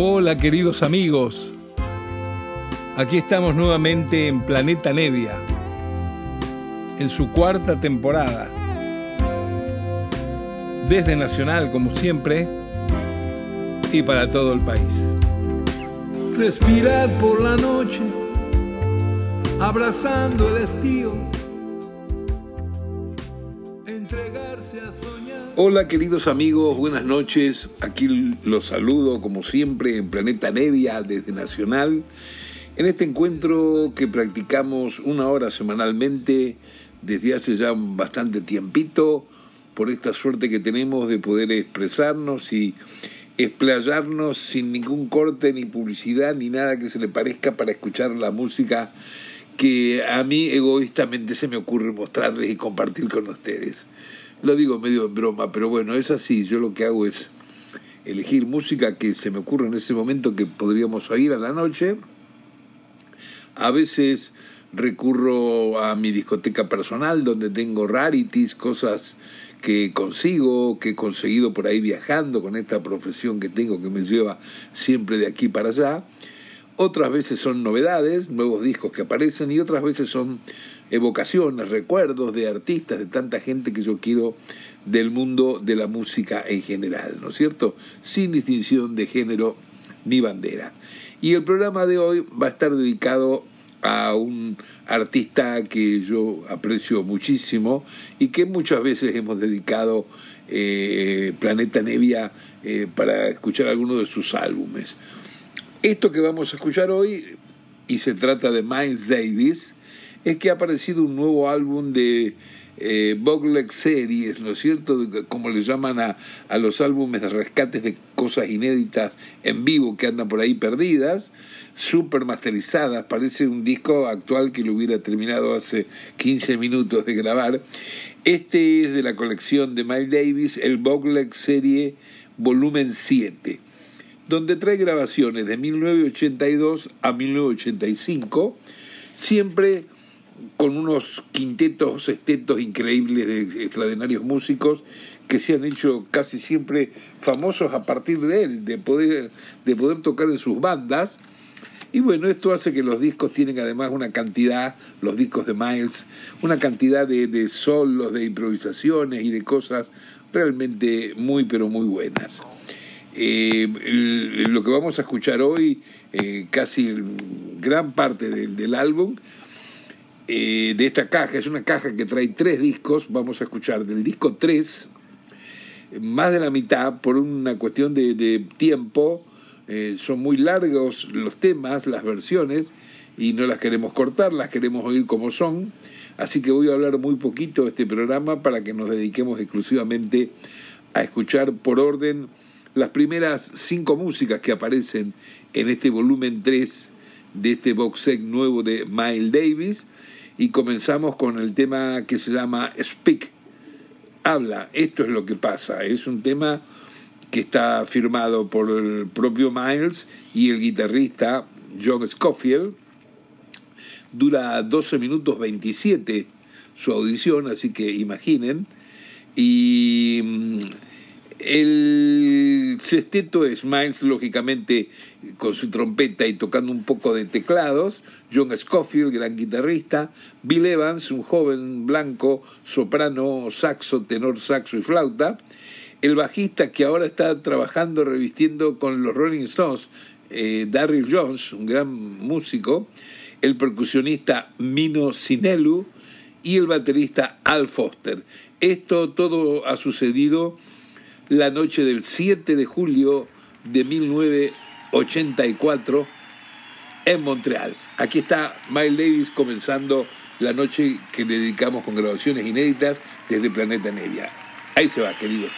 Hola queridos amigos, aquí estamos nuevamente en Planeta Nevia, en su cuarta temporada. Desde Nacional, como siempre, y para todo el país. Respirar por la noche, abrazando el estío. Hola queridos amigos, buenas noches. Aquí los saludo como siempre en Planeta Nevia desde Nacional. En este encuentro que practicamos una hora semanalmente desde hace ya bastante tiempito, por esta suerte que tenemos de poder expresarnos y explayarnos sin ningún corte, ni publicidad, ni nada que se le parezca para escuchar la música que a mí egoístamente se me ocurre mostrarles y compartir con ustedes. Lo digo medio en broma, pero bueno, es así. Yo lo que hago es elegir música que se me ocurre en ese momento que podríamos oír a la noche. A veces recurro a mi discoteca personal donde tengo rarities, cosas que consigo, que he conseguido por ahí viajando con esta profesión que tengo que me lleva siempre de aquí para allá. Otras veces son novedades, nuevos discos que aparecen y otras veces son evocaciones, recuerdos de artistas, de tanta gente que yo quiero del mundo de la música en general, ¿no es cierto? Sin distinción de género ni bandera. Y el programa de hoy va a estar dedicado a un artista que yo aprecio muchísimo y que muchas veces hemos dedicado eh, Planeta Nevia eh, para escuchar algunos de sus álbumes. Esto que vamos a escuchar hoy, y se trata de Miles Davis, es que ha aparecido un nuevo álbum de eh, Series, ¿no es cierto? Como le llaman a, a los álbumes de rescates de cosas inéditas en vivo que andan por ahí perdidas super masterizadas, parece un disco actual que lo hubiera terminado hace 15 minutos de grabar. Este es de la colección de Miles Davis, el Bogleg Serie Volumen 7, donde trae grabaciones de 1982 a 1985, siempre con unos quintetos, sextetos increíbles de extraordinarios músicos que se han hecho casi siempre famosos a partir de él, de poder, de poder tocar en sus bandas y bueno, esto hace que los discos tienen además una cantidad, los discos de Miles, una cantidad de, solos, de improvisaciones y de cosas realmente muy, pero muy buenas. Eh, lo que vamos a escuchar hoy, eh, casi gran parte del, álbum, eh, de esta caja, es una caja que trae tres discos, vamos a escuchar del disco 3, más de la mitad por una cuestión de, tiempo, eh, son muy largos los temas, las versiones, y no las queremos cortar, las queremos oír como son. Así que voy a hablar muy poquito de este programa para que nos dediquemos exclusivamente a escuchar por orden las primeras cinco músicas que aparecen en este volumen 3 de este box set nuevo de Miles Davis. Y comenzamos con el tema que se llama Speak. Habla, esto es lo que pasa. Es un tema que está firmado por el propio Miles y el guitarrista John Scofield. Dura 12 minutos 27 su audición, así que imaginen. Y mm, el sexteto es Miles, lógicamente, con su trompeta y tocando un poco de teclados. John Scofield, gran guitarrista. Bill Evans, un joven blanco, soprano, saxo, tenor, saxo y flauta el bajista que ahora está trabajando revistiendo con los Rolling Stones, eh, Darryl Jones, un gran músico, el percusionista Mino Sinelu y el baterista Al Foster. Esto todo ha sucedido la noche del 7 de julio de 1984 en Montreal. Aquí está Miles Davis comenzando la noche que le dedicamos con grabaciones inéditas desde Planeta Nevia. Ahí se va, querido.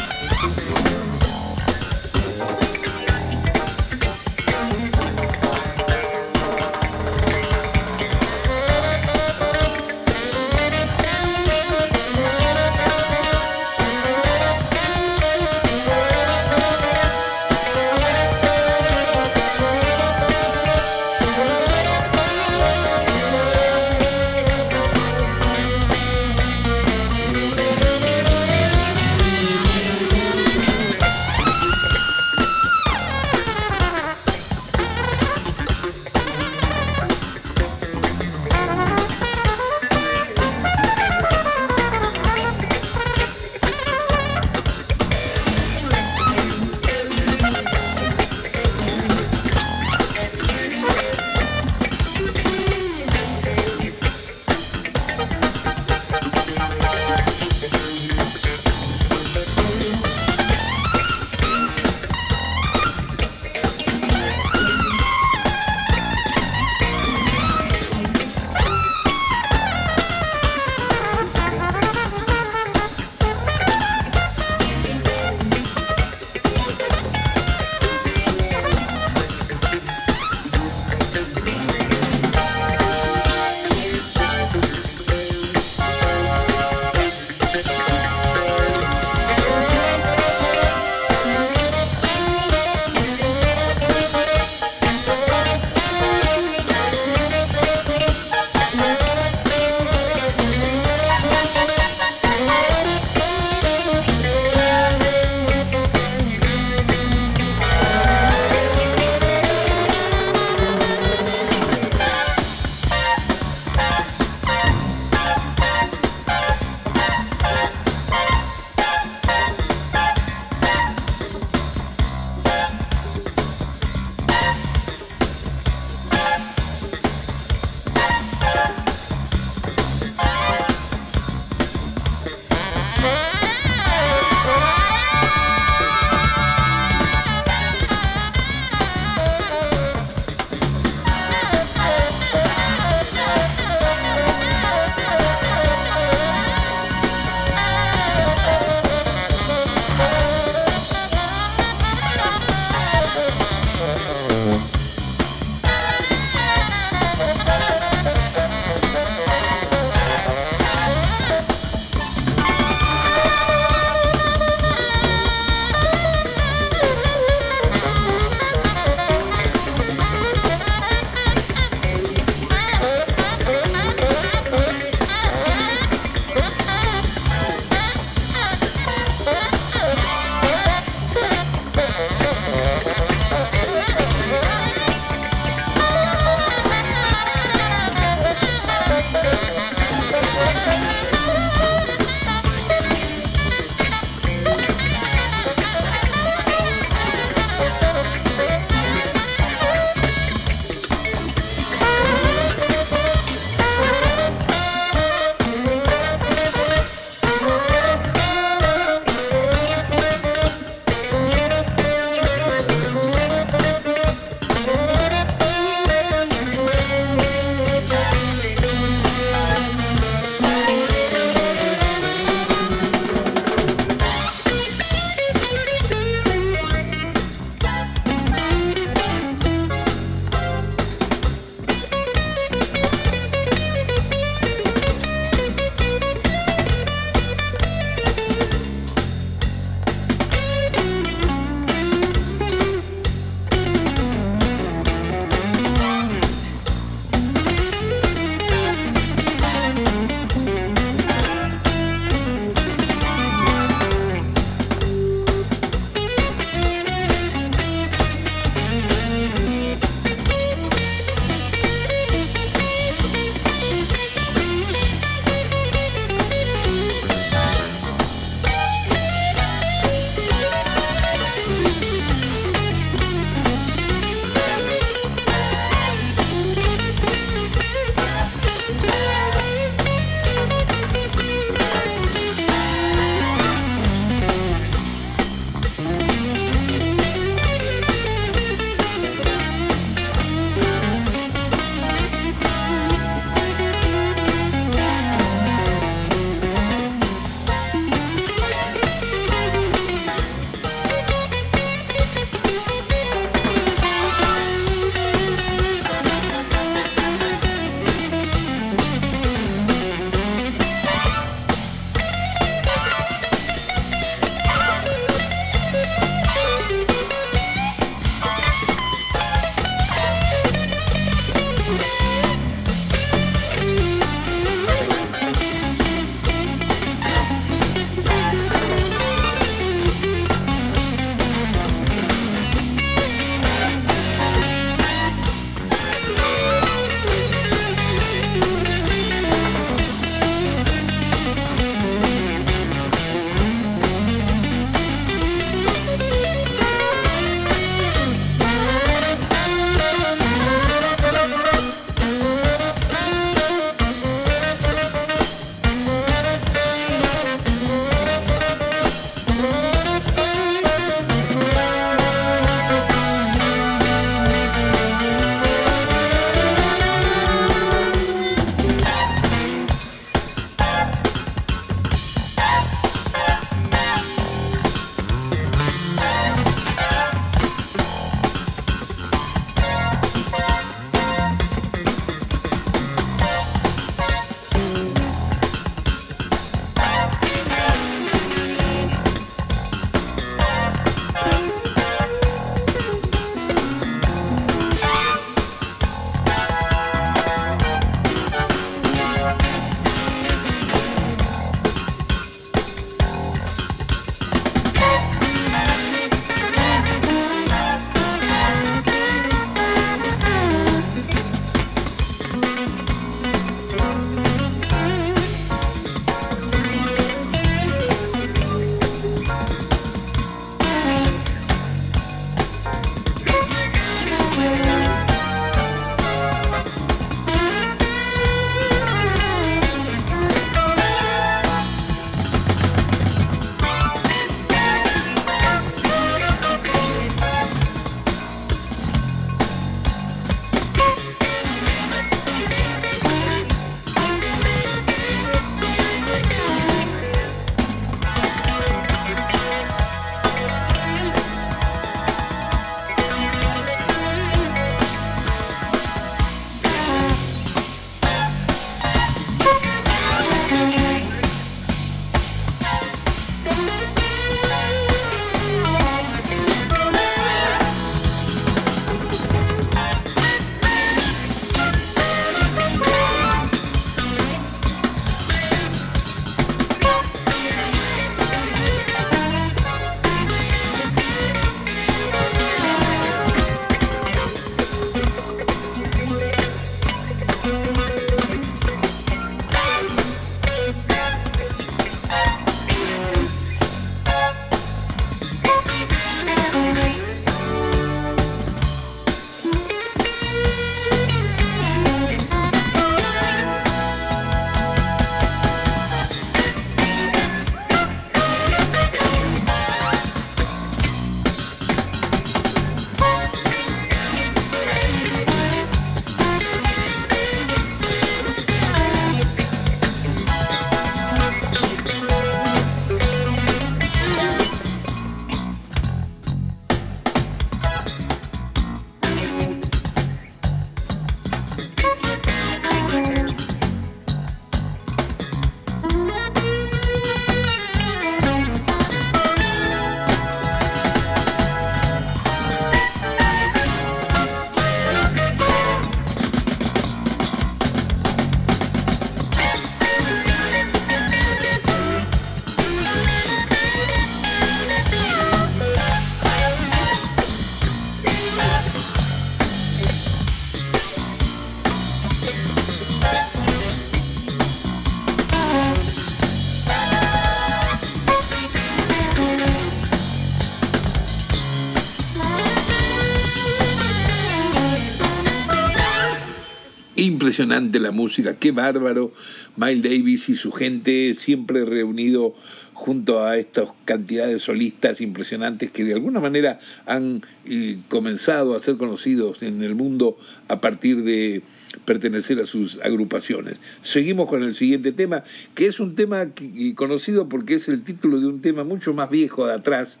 Impresionante la música, qué bárbaro. Miles Davis y su gente siempre reunido junto a estas cantidades de solistas impresionantes que de alguna manera han eh, comenzado a ser conocidos en el mundo a partir de pertenecer a sus agrupaciones. Seguimos con el siguiente tema, que es un tema conocido porque es el título de un tema mucho más viejo de atrás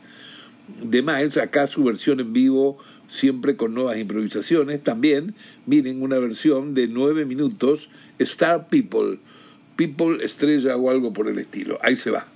de Miles, acá su versión en vivo siempre con nuevas improvisaciones. También, miren, una versión de nueve minutos, Star People, People Estrella o algo por el estilo. Ahí se va.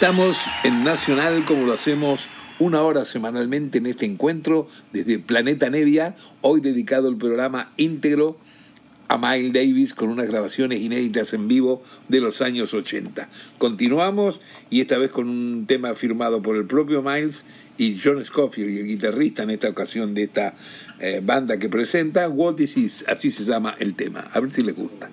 Estamos en Nacional como lo hacemos una hora semanalmente en este encuentro desde Planeta Nevia, hoy dedicado el programa íntegro a Miles Davis con unas grabaciones inéditas en vivo de los años 80. Continuamos y esta vez con un tema firmado por el propio Miles y John Scofield, el guitarrista en esta ocasión de esta eh, banda que presenta, What Is This, así se llama el tema. A ver si les gusta.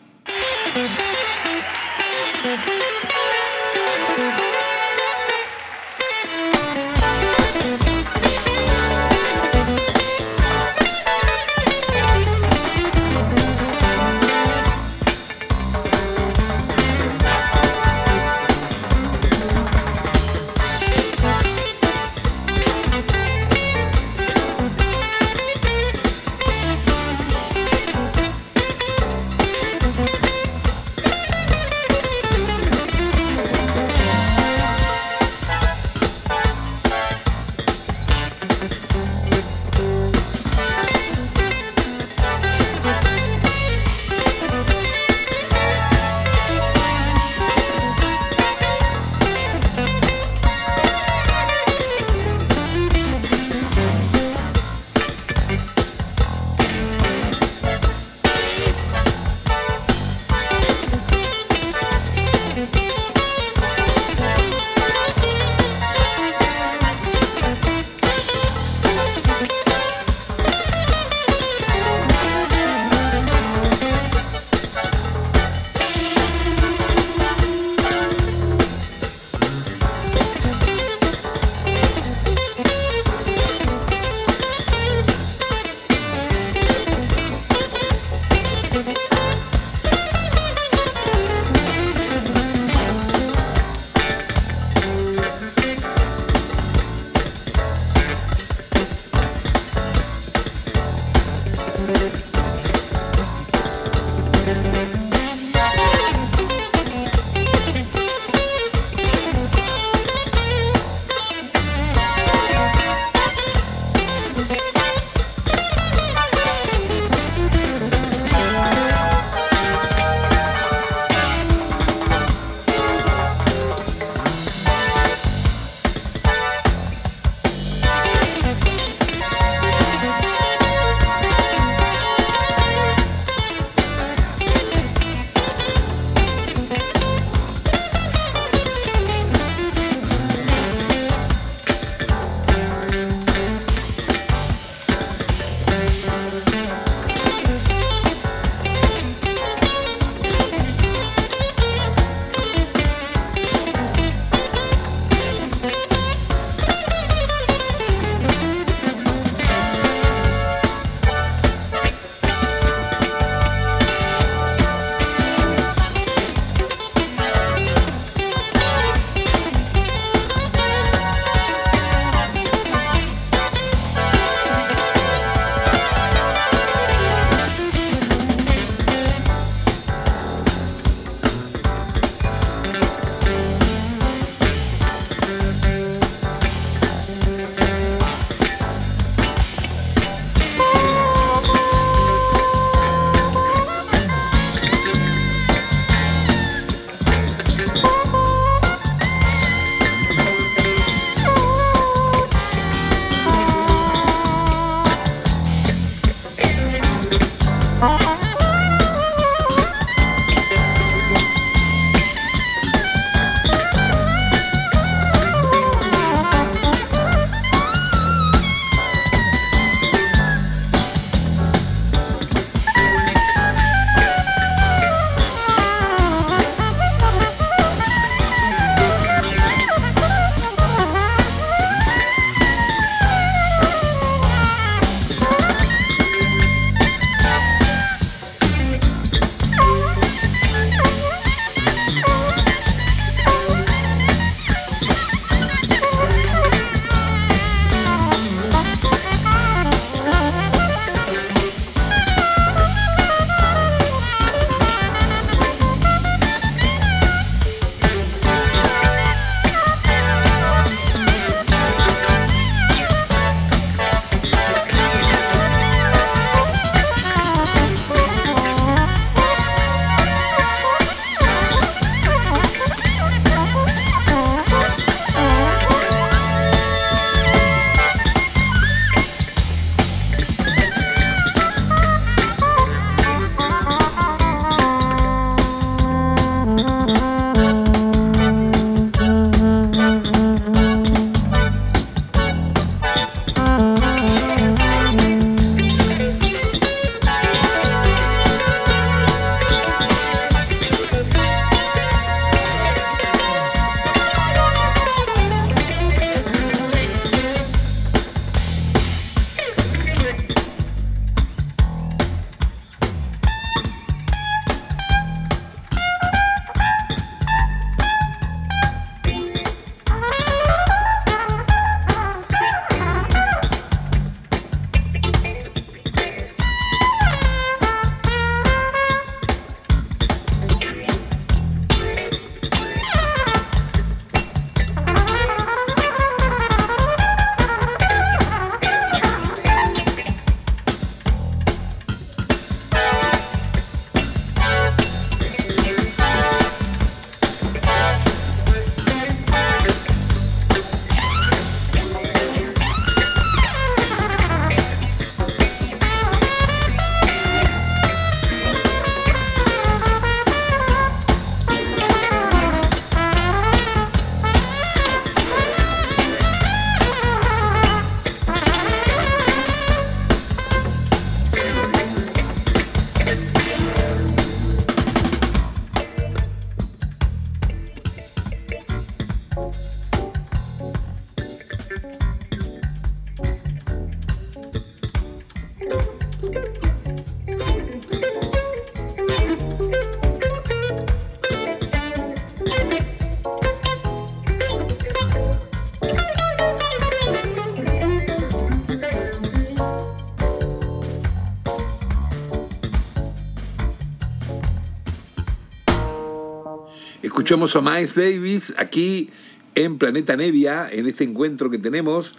Escuchamos a Miles Davis aquí en Planeta Nevia, en este encuentro que tenemos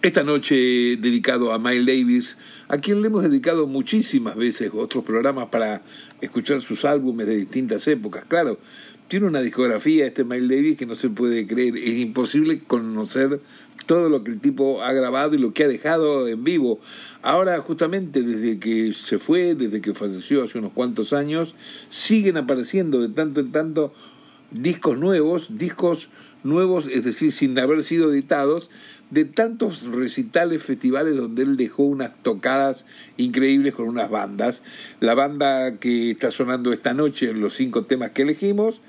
esta noche dedicado a Miles Davis, a quien le hemos dedicado muchísimas veces otros programas para escuchar sus álbumes de distintas épocas. Claro, tiene una discografía este Miles Davis que no se puede creer, es imposible conocer todo lo que el tipo ha grabado y lo que ha dejado en vivo. Ahora, justamente desde que se fue, desde que falleció hace unos cuantos años, siguen apareciendo de tanto en tanto discos nuevos, discos nuevos, es decir, sin haber sido editados, de tantos recitales, festivales donde él dejó unas tocadas increíbles con unas bandas. La banda que está sonando esta noche los cinco temas que elegimos,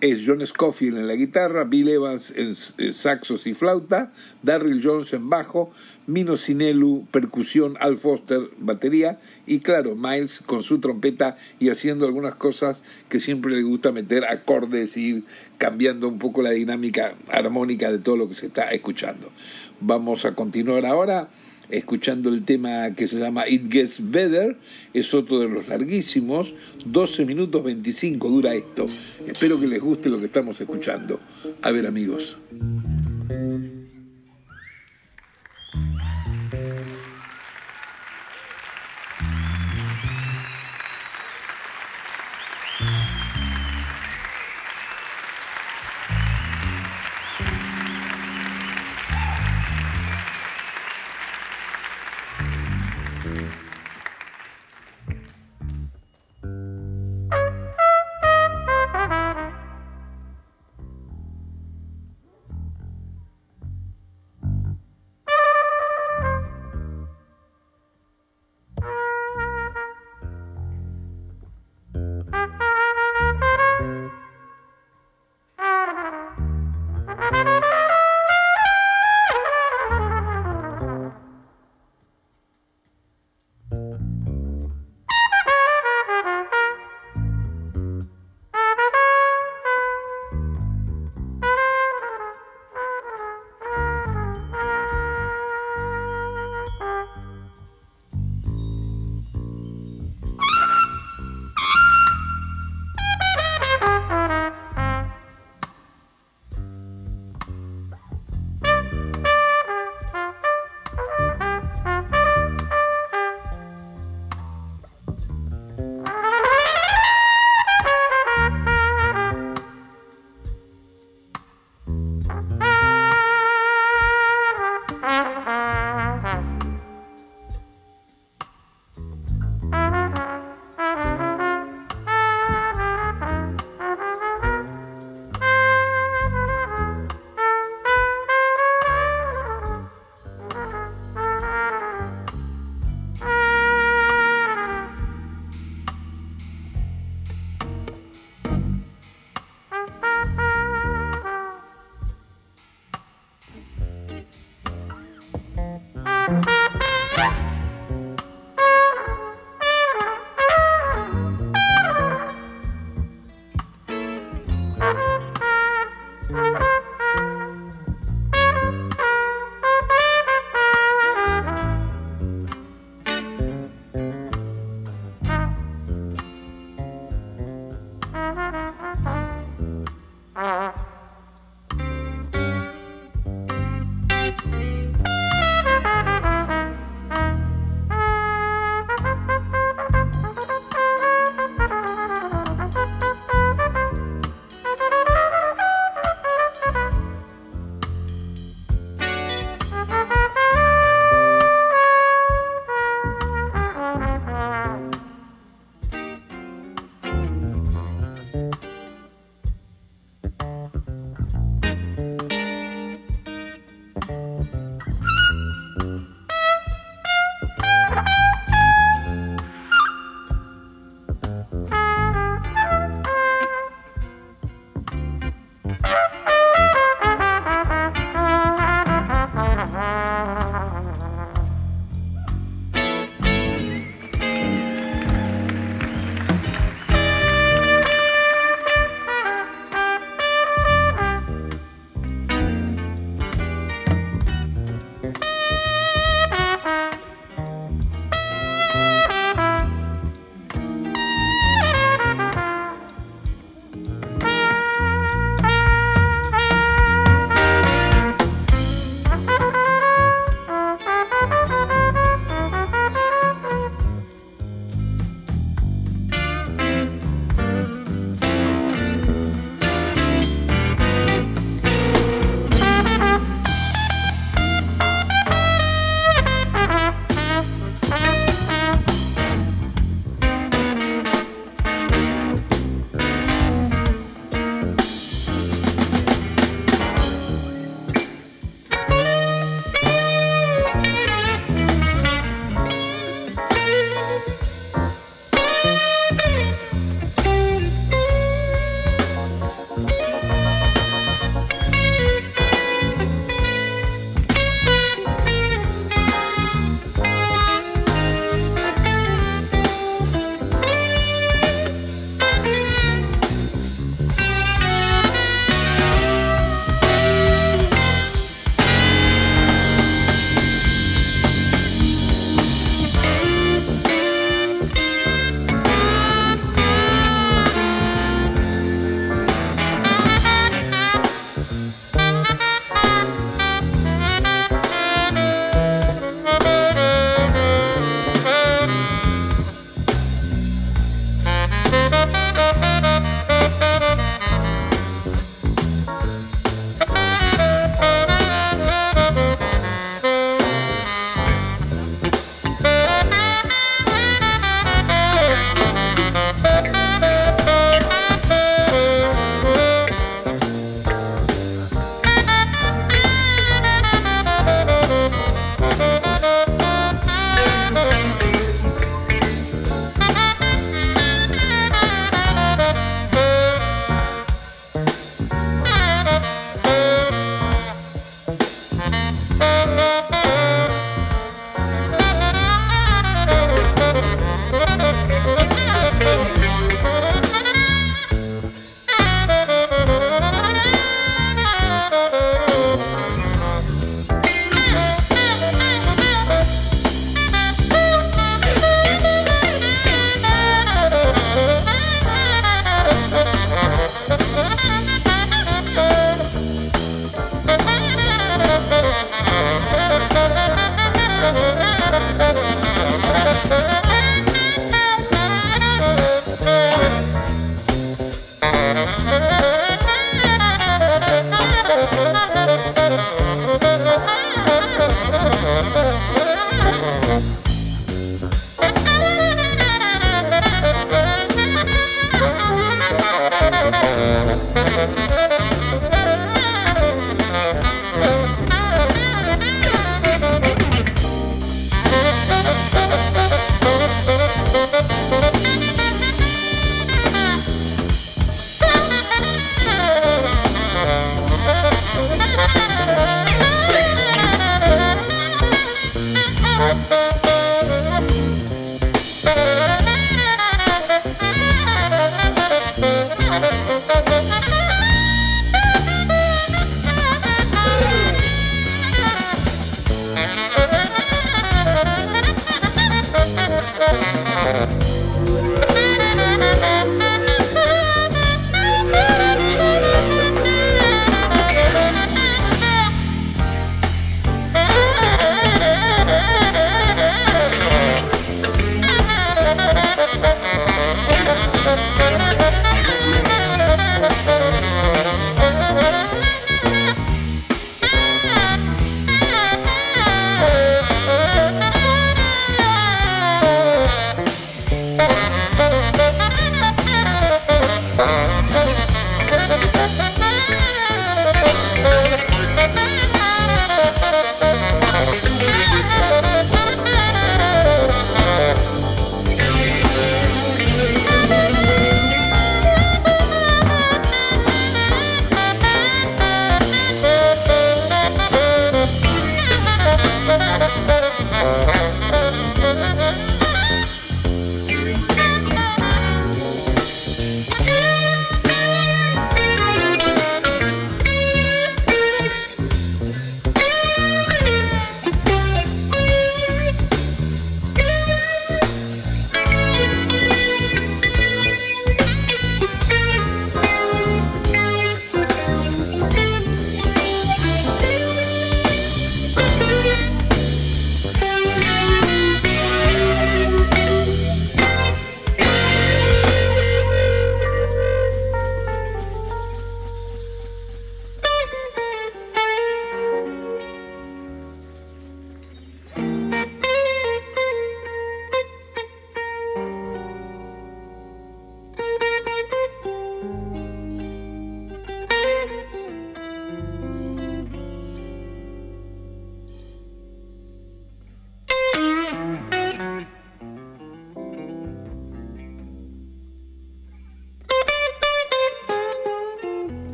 es John Scofield en la guitarra, Bill Evans en, saxos y flauta, Darryl Jones en bajo, Mino Sinelu percusión, Al Foster batería y claro, Miles con su trompeta y haciendo algunas cosas que siempre le gusta meter acordes y ir cambiando un poco la dinámica armónica de todo lo que se está escuchando. Vamos a continuar ahora escuchando el tema que se llama It Gets Better, es otro de los larguísimos, 12 minutos 25 dura esto. Espero que les guste lo que estamos escuchando. A ver amigos.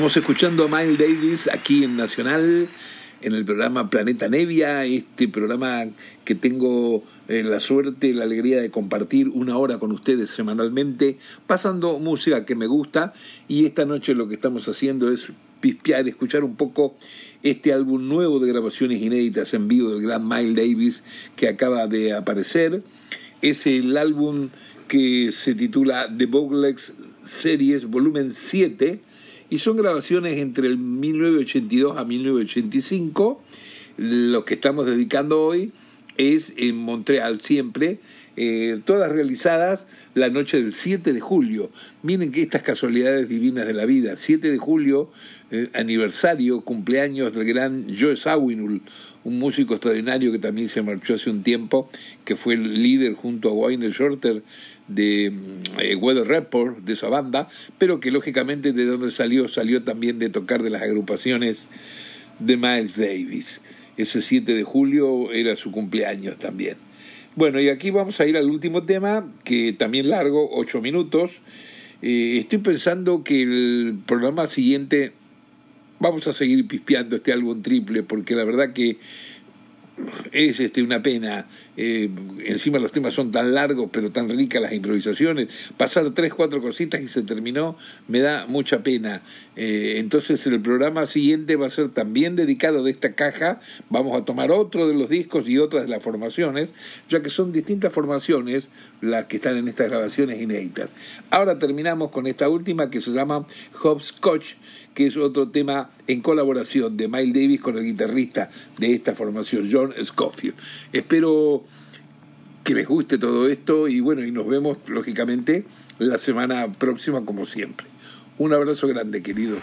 Estamos escuchando a Miles Davis aquí en Nacional, en el programa Planeta Nevia, este programa que tengo eh, la suerte, la alegría de compartir una hora con ustedes semanalmente, pasando música que me gusta y esta noche lo que estamos haciendo es pispear, escuchar un poco este álbum nuevo de grabaciones inéditas en vivo del gran Miles Davis que acaba de aparecer. Es el álbum que se titula The Boglegs Series Volumen 7 y son grabaciones entre el 1982 a 1985. Lo que estamos dedicando hoy es en Montreal siempre, eh, todas realizadas la noche del 7 de julio. Miren que estas casualidades divinas de la vida. 7 de julio, eh, aniversario, cumpleaños del gran Joe Sawinul, un músico extraordinario que también se marchó hace un tiempo, que fue el líder junto a Wayne Shorter de eh, Weather Report, de esa banda, pero que lógicamente de donde salió, salió también de tocar de las agrupaciones de Miles Davis. Ese 7 de julio era su cumpleaños también. Bueno, y aquí vamos a ir al último tema, que también largo, ocho minutos. Eh, estoy pensando que el programa siguiente vamos a seguir pispeando este álbum triple, porque la verdad que es este, una pena. Eh, encima los temas son tan largos, pero tan ricas las improvisaciones. Pasar tres, cuatro cositas y se terminó, me da mucha pena. Eh, entonces el programa siguiente va a ser también dedicado de esta caja. Vamos a tomar otro de los discos y otras de las formaciones, ya que son distintas formaciones las que están en estas grabaciones inéditas. Ahora terminamos con esta última que se llama Hopscotch que es otro tema en colaboración de Miles Davis con el guitarrista de esta formación, John Scofield. Espero que les guste todo esto y bueno, y nos vemos lógicamente la semana próxima como siempre. Un abrazo grande, queridos.